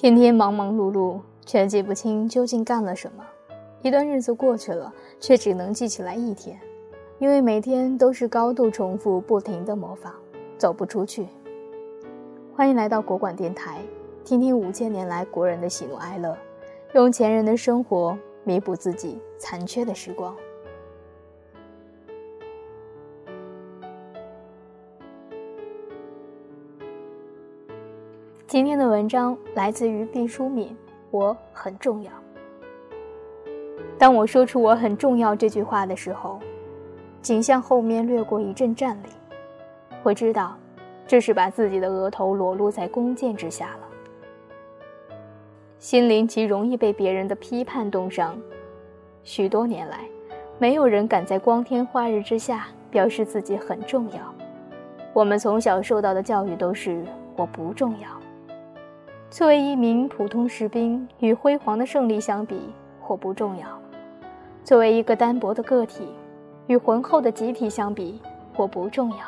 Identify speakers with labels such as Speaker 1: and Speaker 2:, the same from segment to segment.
Speaker 1: 天天忙忙碌碌，却记不清究竟干了什么。一段日子过去了，却只能记起来一天，因为每天都是高度重复、不停的模仿，走不出去。欢迎来到国馆电台，听听五千年来国人的喜怒哀乐，用前人的生活弥补自己残缺的时光。今天的文章来自于毕淑敏，我很重要。当我说出“我很重要”这句话的时候，景象后面掠过一阵战栗。我知道，这是把自己的额头裸露在弓箭之下了。心灵极容易被别人的批判冻伤，许多年来，没有人敢在光天化日之下表示自己很重要。我们从小受到的教育都是“我不重要”。作为一名普通士兵，与辉煌的胜利相比，或不重要；作为一个单薄的个体，与浑厚的集体相比，或不重要；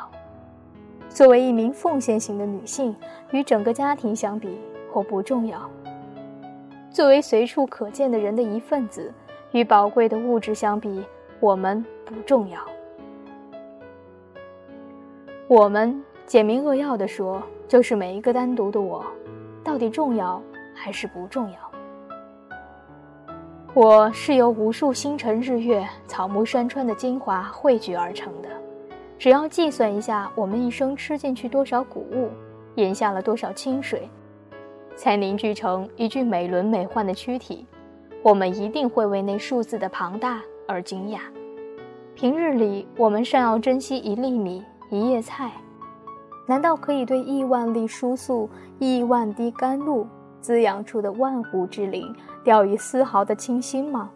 Speaker 1: 作为一名奉献型的女性，与整个家庭相比，或不重要；作为随处可见的人的一份子，与宝贵的物质相比，我们不重要。我们简明扼要地说，就是每一个单独的我。到底重要还是不重要？我是由无数星辰、日月、草木、山川的精华汇聚而成的。只要计算一下，我们一生吃进去多少谷物，饮下了多少清水，才凝聚成一具美轮美奂的躯体，我们一定会为那数字的庞大而惊讶。平日里，我们尚要珍惜一粒米、一叶菜。难道可以对亿万粒输素、亿万滴甘露滋养出的万湖之灵掉以丝毫的轻心吗？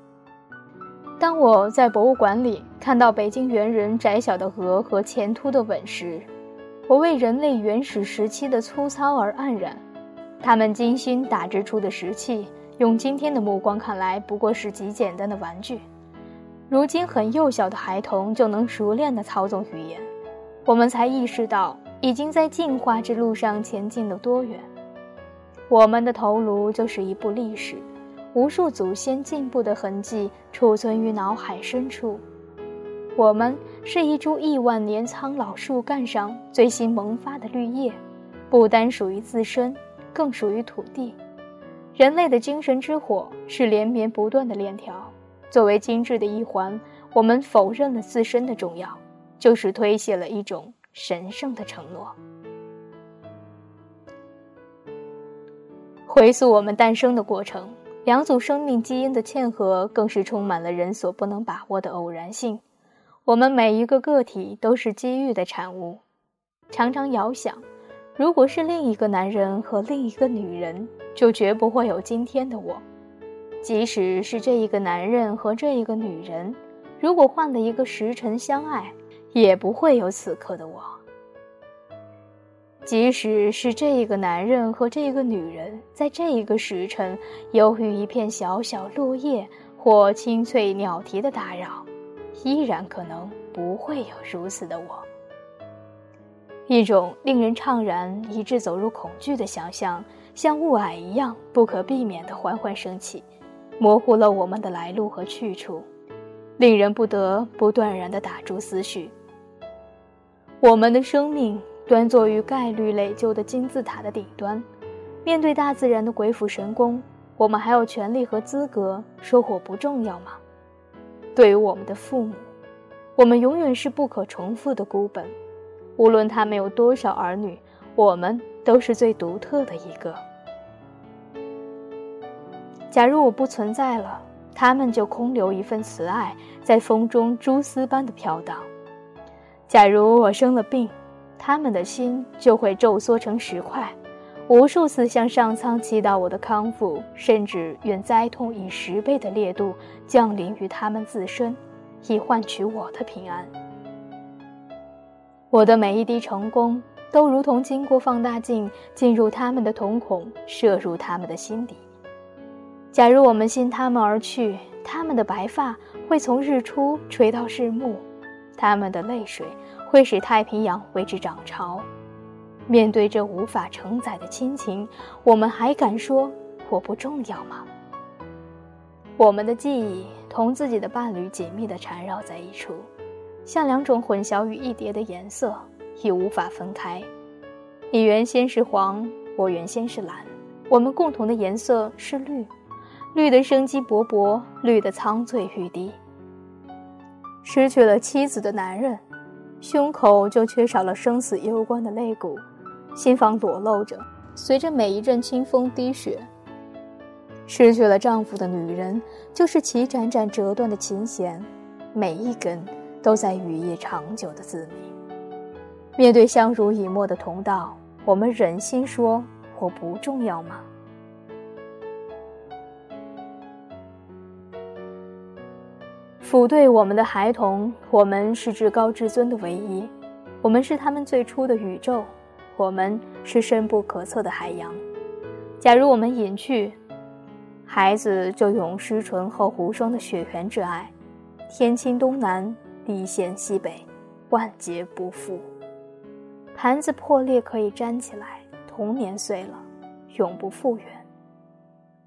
Speaker 1: 当我在博物馆里看到北京猿人窄小的额和前凸的吻时，我为人类原始时期的粗糙而黯然。他们精心打制出的石器，用今天的目光看来不过是极简单的玩具。如今很幼小的孩童就能熟练地操纵语言，我们才意识到。已经在进化之路上前进了多远？我们的头颅就是一部历史，无数祖先进步的痕迹储存于脑海深处。我们是一株亿万年苍老树干上最新萌发的绿叶，不单属于自身，更属于土地。人类的精神之火是连绵不断的链条，作为精致的一环，我们否认了自身的重要，就是推卸了一种。神圣的承诺。回溯我们诞生的过程，两组生命基因的嵌合，更是充满了人所不能把握的偶然性。我们每一个个体都是机遇的产物。常常遥想，如果是另一个男人和另一个女人，就绝不会有今天的我。即使是这一个男人和这一个女人，如果换了一个时辰相爱。也不会有此刻的我。即使是这一个男人和这个女人，在这一个时辰，由于一片小小落叶或清脆鸟啼的打扰，依然可能不会有如此的我。一种令人怅然以致走入恐惧的想象，像雾霭一样不可避免地缓缓升起，模糊了我们的来路和去处，令人不得不断然地打住思绪。我们的生命端坐于概率累就的金字塔的顶端，面对大自然的鬼斧神工，我们还有权利和资格说我不重要吗？对于我们的父母，我们永远是不可重复的孤本，无论他们有多少儿女，我们都是最独特的一个。假如我不存在了，他们就空留一份慈爱，在风中蛛丝般的飘荡。假如我生了病，他们的心就会皱缩成石块，无数次向上苍祈祷我的康复，甚至愿灾痛以十倍的烈度降临于他们自身，以换取我的平安。我的每一滴成功，都如同经过放大镜进入他们的瞳孔，射入他们的心底。假如我们信他们而去，他们的白发会从日出垂到日暮。他们的泪水会使太平洋为之涨潮。面对这无法承载的亲情，我们还敢说我不重要吗？我们的记忆同自己的伴侣紧密地缠绕在一处，像两种混淆于一叠的颜色，已无法分开。你原先是黄，我原先是蓝，我们共同的颜色是绿，绿的生机勃勃，绿的苍翠欲滴。失去了妻子的男人，胸口就缺少了生死攸关的肋骨，心房裸露着，随着每一阵清风滴血。失去了丈夫的女人，就是其盏盏折断的琴弦，每一根都在雨夜长久的自鸣。面对相濡以沫的同道，我们忍心说我不重要吗？抚对我们的孩童，我们是至高至尊的唯一，我们是他们最初的宇宙，我们是深不可测的海洋。假如我们隐去，孩子就永失醇厚无双的血缘之爱，天倾东南，地陷西北，万劫不复。盘子破裂可以粘起来，童年碎了，永不复原。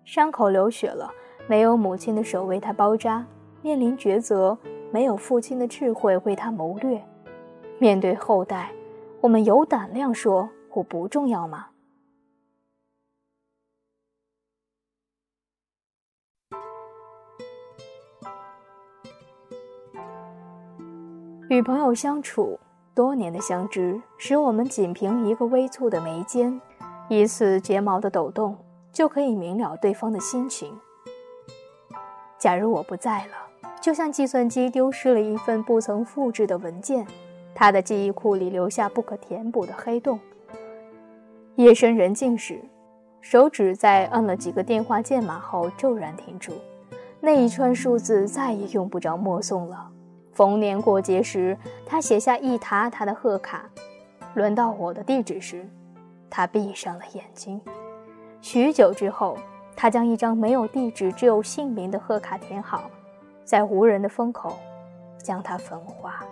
Speaker 1: 伤口流血了，没有母亲的手为他包扎；面临抉择，没有父亲的智慧为他谋略。面对后代，我们有胆量说我不重要吗？与朋友相处，多年的相知使我们仅凭一个微蹙的眉间，一次睫毛的抖动，就可以明了对方的心情。假如我不在了，就像计算机丢失了一份不曾复制的文件，它的记忆库里留下不可填补的黑洞。夜深人静时，手指在按了几个电话键码后骤然停住，那一串数字再也用不着默诵了。逢年过节时，他写下一沓沓的贺卡；轮到我的地址时，他闭上了眼睛。许久之后，他将一张没有地址、只有姓名的贺卡填好，在无人的风口将它焚化。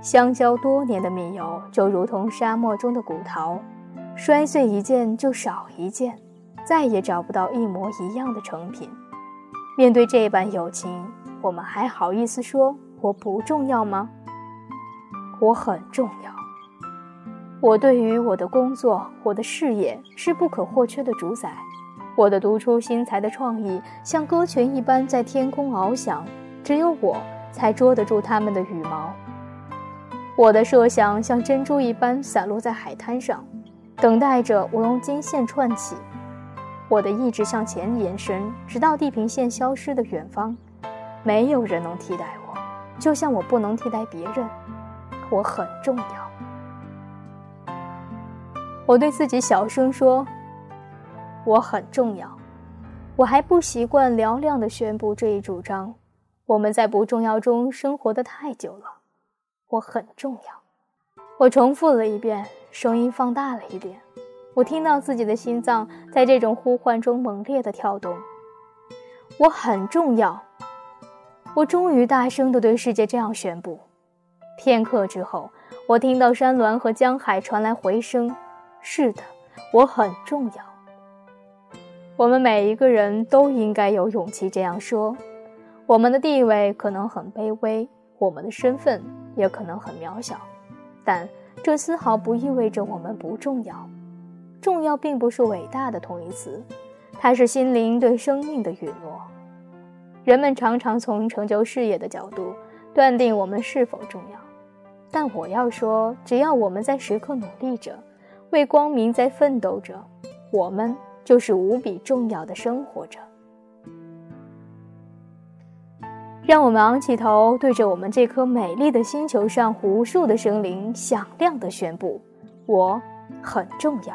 Speaker 1: 相交多年的密友，就如同沙漠中的古陶，摔碎一件就少一件。再也找不到一模一样的成品。面对这般友情，我们还好意思说我不重要吗？我很重要。我对于我的工作、我的事业是不可或缺的主宰。我的独出心裁的创意像歌群一般在天空翱翔，只有我才捉得住它们的羽毛。我的设想像珍珠一般散落在海滩上，等待着我用金线串起。我的意志向前延伸，直到地平线消失的远方。没有人能替代我，就像我不能替代别人。我很重要。我对自己小声说：“我很重要。”我还不习惯嘹亮地宣布这一主张。我们在不重要中生活的太久了。我很重要。我重复了一遍，声音放大了一点。我听到自己的心脏在这种呼唤中猛烈的跳动。我很重要。我终于大声地对世界这样宣布。片刻之后，我听到山峦和江海传来回声。是的，我很重要。我们每一个人都应该有勇气这样说。我们的地位可能很卑微，我们的身份也可能很渺小，但这丝毫不意味着我们不重要。重要并不是伟大的同义词，它是心灵对生命的允诺。人们常常从成就事业的角度断定我们是否重要，但我要说，只要我们在时刻努力着，为光明在奋斗着，我们就是无比重要的生活着。让我们昂起头，对着我们这颗美丽的星球上无数的生灵，响亮的宣布：我很重要。